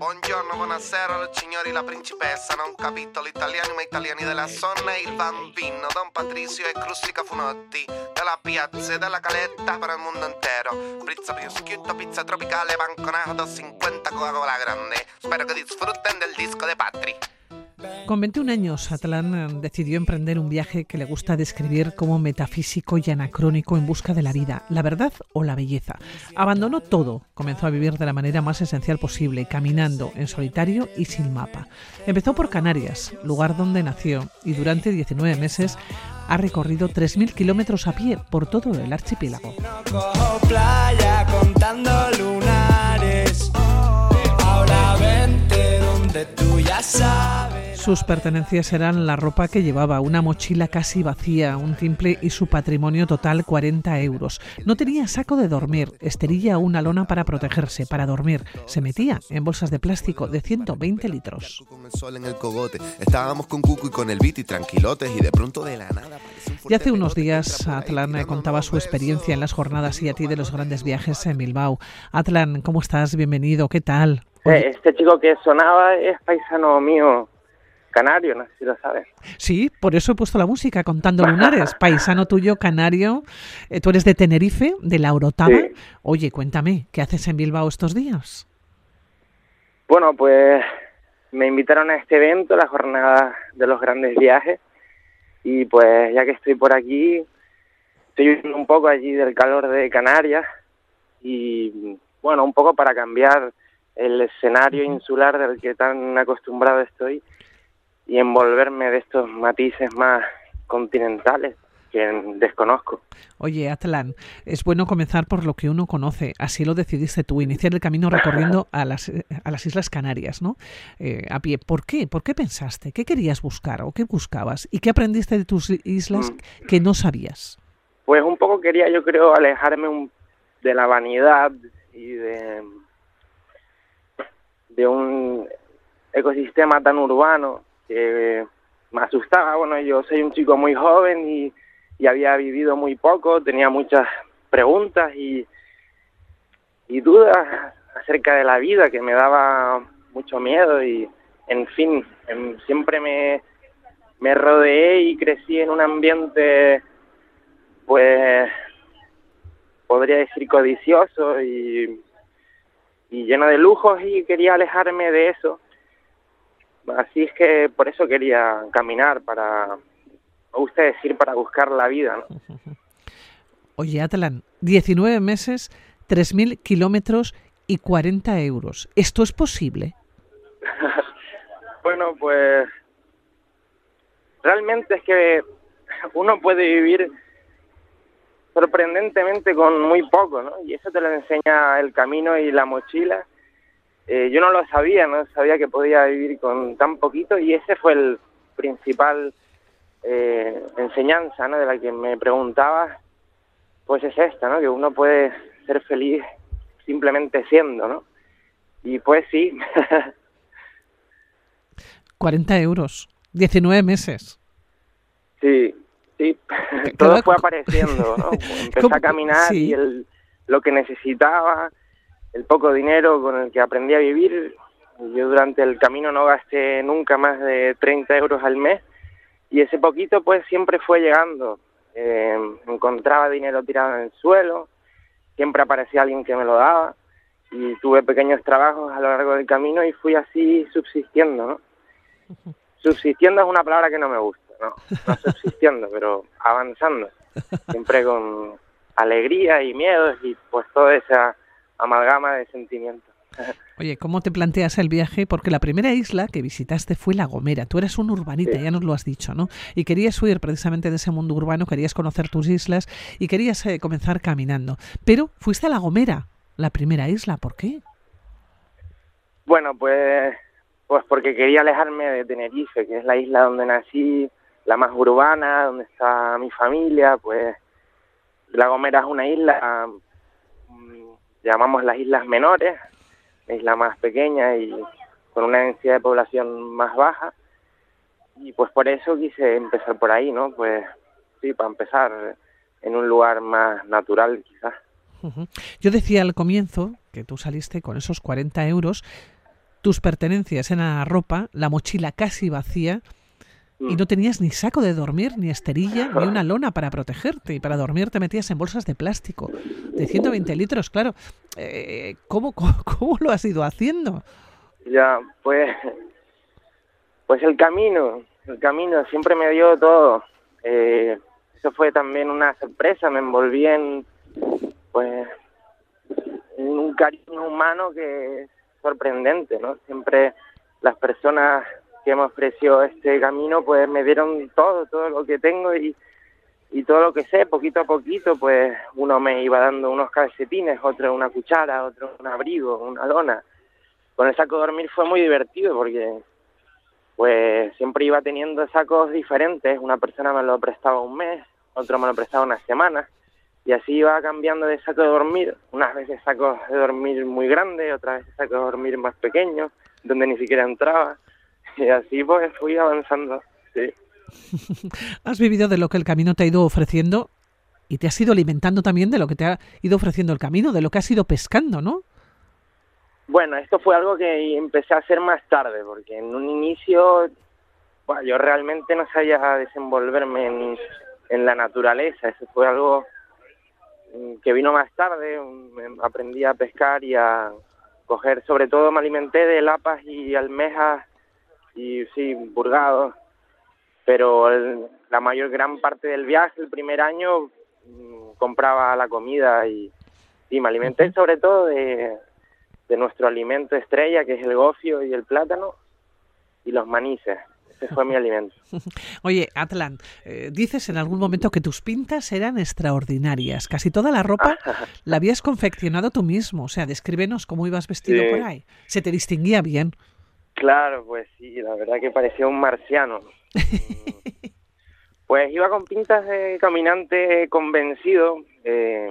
Buongiorno, buonasera, signori, la principessa. Non capito l'italiano, ma italiani della zona e il bambino. Don Patricio e Crustica Funotti. Della piazza e della caletta per il mondo intero. Pizza prosciutto, pizza tropicale, banconato, 50 Coca-Cola grande. Spero que disfruten del disco de Patri. Con 21 años, Atlán eh, decidió emprender un viaje que le gusta describir como metafísico y anacrónico en busca de la vida, la verdad o la belleza. Abandonó todo, comenzó a vivir de la manera más esencial posible, caminando en solitario y sin mapa. Empezó por Canarias, lugar donde nació, y durante 19 meses ha recorrido 3.000 kilómetros a pie por todo el archipiélago. tú ya sabes. Sus pertenencias eran la ropa que llevaba, una mochila casi vacía, un timple y su patrimonio total 40 euros. No tenía saco de dormir, esterilla o una lona para protegerse, para dormir. Se metía en bolsas de plástico de 120 litros. Estábamos con Cucu y con el y tranquilotes y de pronto de la nada... Y hace unos días Atlan contaba su experiencia en las jornadas y a ti de los grandes viajes en Bilbao. Atlan, ¿cómo estás? Bienvenido, ¿qué tal? Eh, este chico que sonaba es paisano mío canario, no sé si lo sabes. Sí, por eso he puesto la música, Contando Lunares, paisano tuyo, canario. Eh, tú eres de Tenerife, de la Orotava. Oye, cuéntame, ¿qué haces en Bilbao estos días? Bueno, pues me invitaron a este evento, la jornada de los grandes viajes, y pues ya que estoy por aquí, estoy viviendo un poco allí del calor de Canarias, y bueno, un poco para cambiar el escenario insular del que tan acostumbrado estoy y envolverme de estos matices más continentales que desconozco. Oye, Atlan, es bueno comenzar por lo que uno conoce. Así lo decidiste tú, iniciar el camino recorriendo a las, a las Islas Canarias, ¿no? Eh, a pie. ¿Por qué? ¿Por qué pensaste? ¿Qué querías buscar o qué buscabas? ¿Y qué aprendiste de tus islas mm. que no sabías? Pues un poco quería, yo creo, alejarme de la vanidad y de, de un ecosistema tan urbano que me asustaba. Bueno, yo soy un chico muy joven y, había vivido muy poco, tenía muchas preguntas y, y dudas acerca de la vida que me daba mucho miedo y, en fin, em, siempre me, me rodeé y crecí en un ambiente, pues, podría decir codicioso y, y lleno de lujos y quería alejarme de eso Así es que por eso quería caminar, para, o usted decir, para buscar la vida. ¿no? Oye, Atlan, 19 meses, 3.000 kilómetros y 40 euros. ¿Esto es posible? bueno, pues realmente es que uno puede vivir sorprendentemente con muy poco, ¿no? Y eso te lo enseña el camino y la mochila eh, yo no lo sabía, no sabía que podía vivir con tan poquito y ese fue el principal eh, enseñanza ¿no? de la que me preguntaba, pues es esta, ¿no? que uno puede ser feliz simplemente siendo, ¿no? Y pues sí. 40 euros, 19 meses. Sí, sí, todo fue apareciendo, ¿no? Empecé a caminar y el, lo que necesitaba, el poco dinero con el que aprendí a vivir. Yo durante el camino no gasté nunca más de 30 euros al mes y ese poquito pues siempre fue llegando. Eh, encontraba dinero tirado en el suelo, siempre aparecía alguien que me lo daba y tuve pequeños trabajos a lo largo del camino y fui así subsistiendo, ¿no? Subsistiendo es una palabra que no me gusta, ¿no? No subsistiendo, pero avanzando, siempre con alegría y miedos y pues toda esa amalgama de sentimientos. Oye, ¿cómo te planteas el viaje? Porque la primera isla que visitaste fue La Gomera. Tú eres un urbanita, ya nos lo has dicho, ¿no? Y querías huir precisamente de ese mundo urbano, querías conocer tus islas y querías eh, comenzar caminando. Pero fuiste a La Gomera, la primera isla. ¿Por qué? Bueno, pues, pues porque quería alejarme de Tenerife, que es la isla donde nací, la más urbana, donde está mi familia. Pues La Gomera es una isla llamamos las islas menores, la isla más pequeña y con una densidad de población más baja. Y pues por eso quise empezar por ahí, ¿no? Pues sí, para empezar en un lugar más natural quizás. Yo decía al comienzo que tú saliste con esos 40 euros tus pertenencias en la ropa, la mochila casi vacía y no tenías ni saco de dormir, ni esterilla, ni una lona para protegerte. Y para dormir te metías en bolsas de plástico de 120 litros, claro. Eh, ¿cómo, cómo, lo has ido haciendo? Ya, pues, pues el camino, el camino siempre me dio todo. Eh, eso fue también una sorpresa, me envolví en, pues, en un cariño humano que es sorprendente, ¿no? Siempre las personas que me ofreció este camino, pues me dieron todo, todo lo que tengo y, y todo lo que sé, poquito a poquito, pues uno me iba dando unos calcetines, otro una cuchara, otro un abrigo, una lona. Con el saco de dormir fue muy divertido porque pues siempre iba teniendo sacos diferentes, una persona me lo prestaba un mes, otro me lo prestaba una semana, y así iba cambiando de saco de dormir, unas veces sacos de dormir muy grandes, otras veces sacos de dormir más pequeños, donde ni siquiera entraba. Y así pues fui avanzando, sí. Has vivido de lo que el camino te ha ido ofreciendo y te has ido alimentando también de lo que te ha ido ofreciendo el camino, de lo que has ido pescando, ¿no? Bueno, esto fue algo que empecé a hacer más tarde, porque en un inicio bueno, yo realmente no sabía desenvolverme en, en la naturaleza, eso fue algo mm, que vino más tarde, mm, aprendí a pescar y a coger, sobre todo me alimenté de lapas y almejas y sí, burgados, pero la mayor gran parte del viaje, el primer año, mm, compraba la comida y, y me alimenté sobre todo de, de nuestro alimento estrella, que es el gofio y el plátano, y los manices. Ese fue mi alimento. Oye, Atlan, eh, dices en algún momento que tus pintas eran extraordinarias. Casi toda la ropa la habías confeccionado tú mismo. O sea, descríbenos cómo ibas vestido por ahí. ¿Se te distinguía bien? Claro, pues sí, la verdad que parecía un marciano. pues iba con pintas de caminante convencido, eh,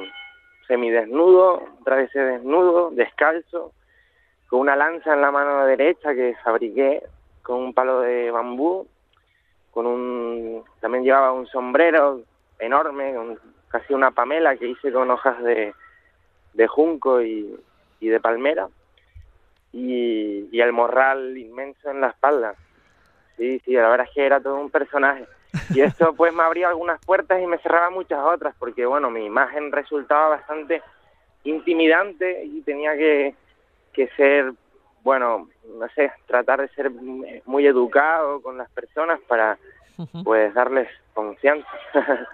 semidesnudo, otra vez desnudo, descalzo, con una lanza en la mano derecha que fabriqué con un palo de bambú, con un también llevaba un sombrero enorme, casi una pamela que hice con hojas de, de junco y de palmera y, el morral inmenso en la espalda. Sí, sí, la verdad es que era todo un personaje. Y esto pues me abría algunas puertas y me cerraba muchas otras, porque bueno, mi imagen resultaba bastante intimidante y tenía que, que ser, bueno, no sé, tratar de ser muy educado con las personas para pues darles confianza.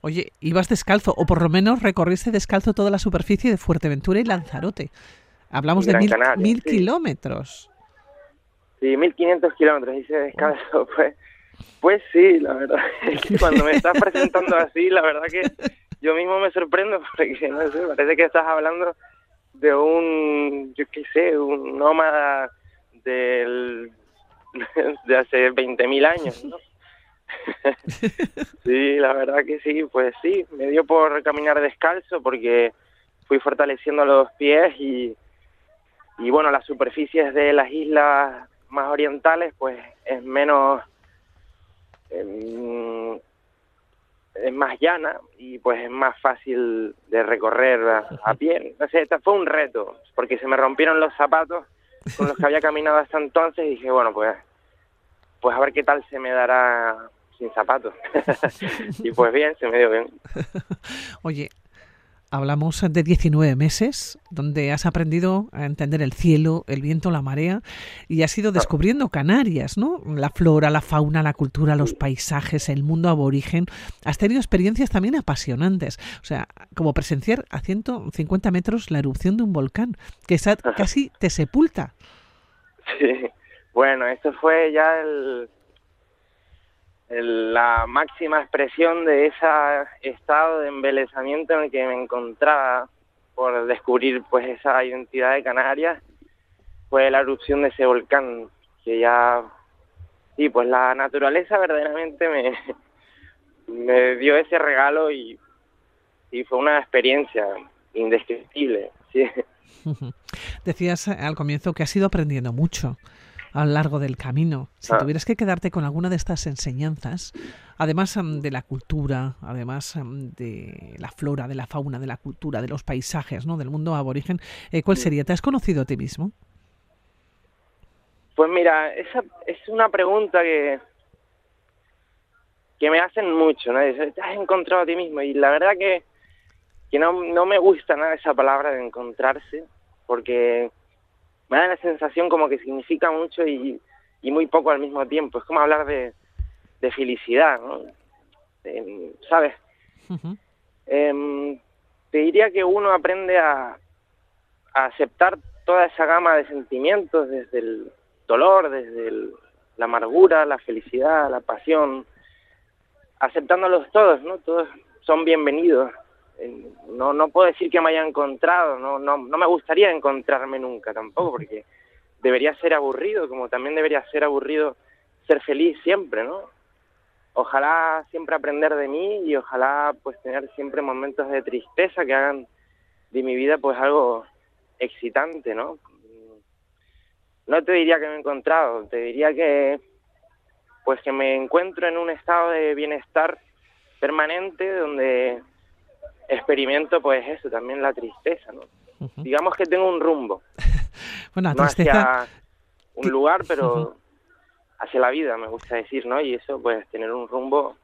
Oye, ibas descalzo, o por lo menos recorriste descalzo toda la superficie de Fuerteventura y Lanzarote. Hablamos de mil, mil kilómetros. Sí, mil quinientos kilómetros, hice descanso. Pues, pues sí, la verdad. cuando me estás presentando así, la verdad que yo mismo me sorprendo porque, no sé, parece que estás hablando de un, yo qué sé, un nómada del, de hace 20.000 años, ¿no? sí, la verdad que sí, pues sí, me dio por caminar descalzo porque fui fortaleciendo los pies y, y bueno, las superficies de las islas más orientales pues es menos em, es más llana y pues es más fácil de recorrer a, pie. No sé, este fue un reto, porque se me rompieron los zapatos con los que había caminado hasta entonces y dije, bueno, pues, pues a ver qué tal se me dará sin zapatos. y pues bien, se me dio bien. Oye, Hablamos de 19 meses donde has aprendido a entender el cielo, el viento, la marea y has ido descubriendo Canarias, ¿no? La flora, la fauna, la cultura, los paisajes, el mundo aborigen. Has tenido experiencias también apasionantes. O sea, como presenciar a 150 metros la erupción de un volcán que casi te sepulta. Sí, bueno, esto fue ya el, la máxima expresión de ese estado de embelezamiento en el que me encontraba por descubrir pues esa identidad de Canarias fue la erupción de ese volcán que ya sí pues la naturaleza verdaderamente me me dio ese regalo y, y fue una experiencia indescriptible sí. decías al comienzo que has ido aprendiendo mucho a lo largo del camino. Si ah. tuvieras que quedarte con alguna de estas enseñanzas, además de la cultura, además de la flora, de la fauna, de la cultura, de los paisajes, ¿no? del mundo aborigen, eh, ¿cuál sería? ¿Te has conocido a ti mismo? Pues mira, esa es una pregunta que que me hacen mucho, ¿no? ¿Te has encontrado a ti mismo? Y la verdad que, que no, no me gusta nada esa palabra de encontrarse, porque me da la sensación como que significa mucho y, y muy poco al mismo tiempo. Es como hablar de, de felicidad, ¿no? ¿Sabes? Em, te diría que uno aprende a, a, aceptar toda esa gama de sentimientos, desde el dolor, desde la amargura, la felicidad, la pasión, aceptándolos todos, ¿no? Todos son bienvenidos. No, no puedo decir que me haya encontrado, no, no, no me gustaría encontrarme nunca tampoco, porque debería ser aburrido, como también debería ser aburrido ser feliz siempre, ¿no? Ojalá siempre aprender de mí y ojalá pues tener siempre momentos de tristeza que hagan de mi vida pues algo excitante, ¿no? No te diría que me he encontrado, te diría que pues que me encuentro en un estado de bienestar permanente donde experimento pues eso, también la tristeza, ¿no? Digamos que tengo un rumbo. bueno, no hacia un lugar, pero hacia la vida, me gusta decir, ¿no? Y eso, pues tener un rumbo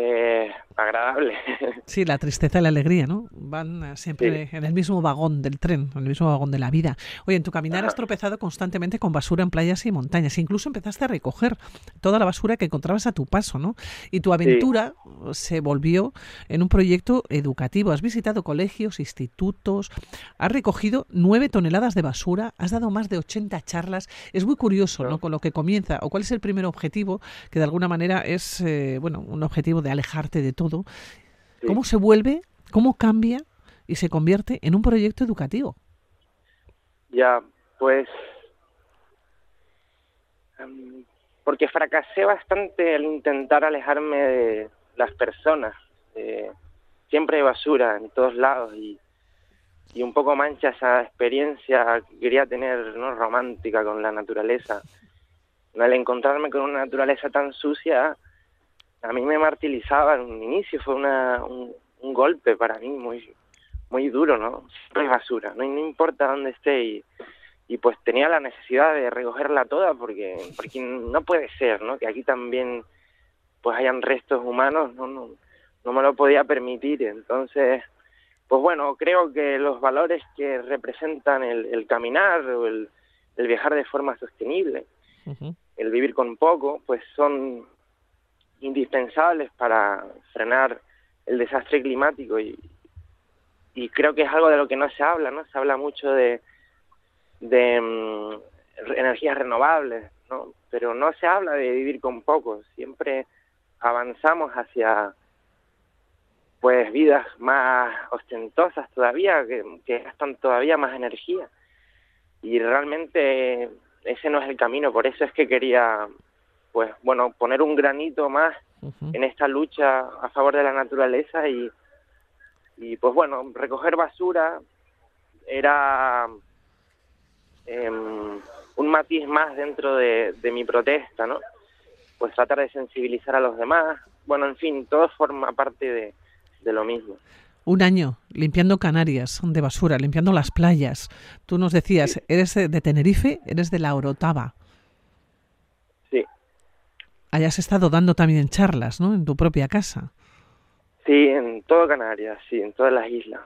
eh, agradable. Sí, la tristeza y la alegría, ¿no? Van eh, siempre en el mismo vagón del tren, en el mismo vagón de la vida. Oye, en tu caminar has tropezado constantemente con basura en playas y montañas. Incluso empezaste a recoger toda la basura que encontrabas a tu paso, ¿no? Y tu aventura se volvió en un proyecto educativo. Has visitado colegios, institutos, has recogido nueve toneladas de basura, has dado más de 80 charlas. Es muy curioso, ¿no? Con lo que comienza, o cuál es el primer objetivo, que de alguna manera es, eh, bueno, un objetivo de alejarte de todo, ¿cómo se vuelve, cómo cambia y se convierte en un proyecto educativo? Ya, pues em, porque fracasé bastante al intentar alejarme de las personas. siempre hay basura en todos lados y, y un poco mancha esa experiencia que quería tener ¿no? romántica con la naturaleza. Al encontrarme con una naturaleza tan sucia, a mí me martirizaba en un inicio, fue una, un, golpe para mí muy muy duro, ¿no? Siempre hay basura, no, no importa dónde esté y, y pues tenía la necesidad de recogerla toda porque porque no puede ser, ¿no? Que aquí también pues hayan restos humanos, no no no me lo podía permitir, entonces pues bueno, creo que los valores que representan el, el caminar o el, el viajar de forma sostenible, el vivir con poco, pues son indispensables para frenar el desastre climático y, y creo que es algo de lo que no se habla, ¿no? Se habla mucho de, de mm, energías renovables, ¿no? Pero no se habla de vivir con poco, siempre avanzamos hacia pues vidas más ostentosas todavía, que, gastan todavía más energía. Y realmente ese no es el camino, por eso es que quería bueno, poner un granito más en esta lucha a favor de la naturaleza y, y pues bueno, recoger basura era em, un matiz más dentro de, mi protesta, ¿no? Pues tratar de sensibilizar a los demás, bueno, en fin, todo forma parte de, de lo mismo. Un año limpiando Canarias de basura, limpiando las playas. Tú nos decías, eres de Tenerife, eres de la Orotava hayas estado dando también charlas, ¿no? En tu propia casa. Sí, en todo Canarias, sí, en todas las islas.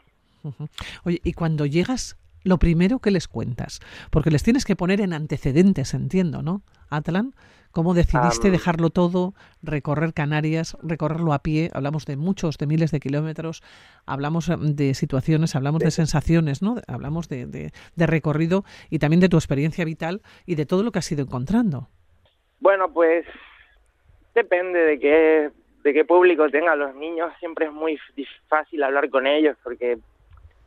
Oye, y cuando llegas, lo primero que les cuentas, porque les tienes que poner en antecedentes, entiendo, ¿no? Atlan, ¿cómo decidiste dejarlo todo, recorrer Canarias, recorrerlo a pie? Hablamos de muchos, de miles de kilómetros, hablamos em, de situaciones, hablamos de sensaciones, ¿no? Hablamos de, de recorrido y también de tu experiencia vital y de todo lo que has ido encontrando. Bueno, pues Depende de qué, de qué público tenga. Los niños siempre es muy fácil hablar con ellos porque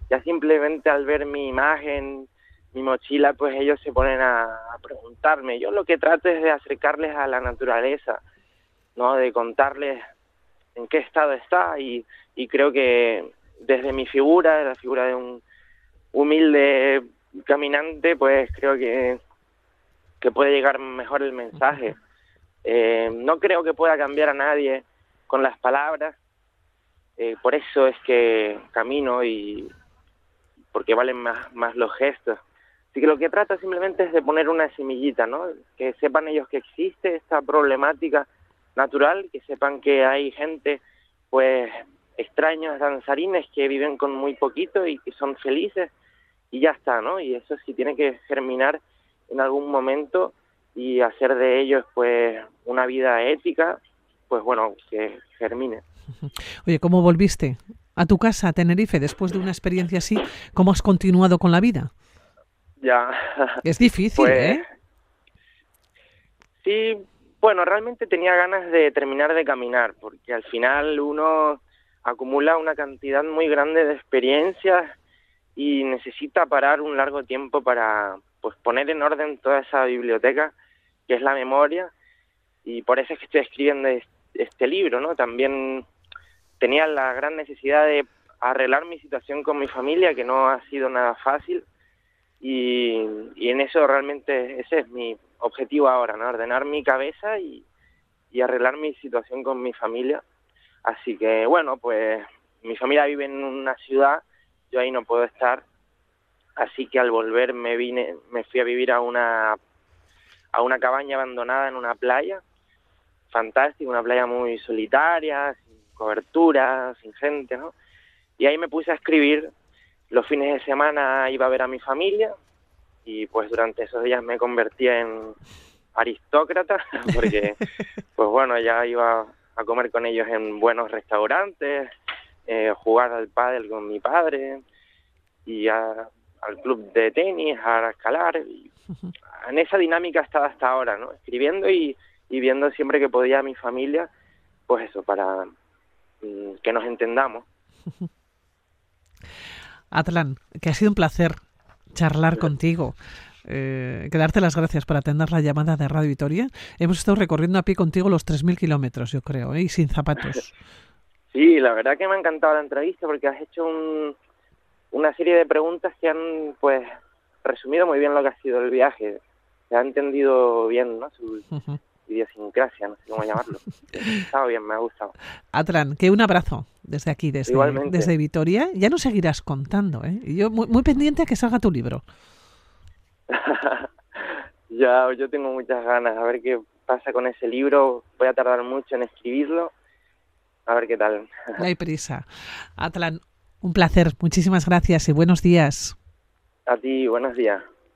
ya simplemente al ver mi imagen, mi mochila, pues ellos se ponen a, preguntarme. Yo lo que trato es de acercarles a la naturaleza, ¿no? De contarles en qué estado está y, y creo que desde mi figura, la figura de un humilde caminante, pues creo que, que puede llegar mejor el mensaje. Eh, no creo que pueda cambiar a nadie con las palabras, eh, por eso es que camino y porque valen más, más los gestos. Así que lo que trata simplemente es de poner una semillita, ¿no? Que sepan ellos que existe esta problemática natural, que sepan que hay gente, pues, extraños danzarines que viven con muy poquito y que son felices y ya está, ¿no? Y eso sí tiene que germinar en algún momento y hacer de ellos, pues, una vida ética, pues bueno, que germine. Oye, ¿cómo volviste a tu casa, a Tenerife, después de una experiencia así? ¿Cómo has continuado con la vida? Ya. Es difícil, pues, ¿eh? Sí, bueno, realmente tenía ganas de terminar de caminar, porque al final uno acumula una cantidad muy grande de experiencias y necesita parar un largo tiempo para pues poner en orden toda esa biblioteca que es la memoria y por eso es que estoy escribiendo este libro, ¿no? También tenía la gran necesidad de arreglar mi situación con mi familia, que no ha sido nada fácil, y, en eso realmente ese es mi objetivo ahora, ¿no? Ordenar mi cabeza y, y arreglar mi situación con mi familia. Así que, bueno, pues mi familia vive en una ciudad, yo ahí no puedo estar, así que al volver me vine, me fui a vivir a una a una cabaña abandonada en una playa, fantástica, una playa muy solitaria, sin cobertura, sin gente, ¿no? Y ahí me puse a escribir los fines de semana iba a ver a mi familia y pues durante esos días me convertí en aristócrata porque pues bueno ya iba a comer con ellos en buenos restaurantes eh, jugar al pádel con mi padre y al club de tenis a escalar y en esa dinámica estaba hasta ahora no escribiendo y, y viendo siempre que podía a mi familia pues eso para mm, que nos entendamos Atlan, que ha sido un placer charlar contigo. Eh, que darte las gracias por atender la llamada de Radio Vitoria. Hemos estado recorriendo a pie contigo los 3.000 kilómetros, yo creo, ¿eh? y sin zapatos. Sí, la verdad que me ha encantado la entrevista porque has hecho una serie de preguntas que han pues resumido muy bien lo que ha sido el viaje. Se ha entendido bien ¿no? su, idiosincrasia, no sé cómo llamarlo. Estaba bien, me ha gustado. Atlan, que un abrazo desde aquí, desde, desde Vitoria. Ya nos seguirás contando, ¿eh? Yo muy, muy pendiente a que salga tu libro. ya, yo tengo muchas ganas, a ver qué pasa con ese libro. Voy a tardar mucho en escribirlo. A ver qué tal. No hay prisa. Atlan, un placer. Muchísimas gracias y buenos días. A ti, buenos días.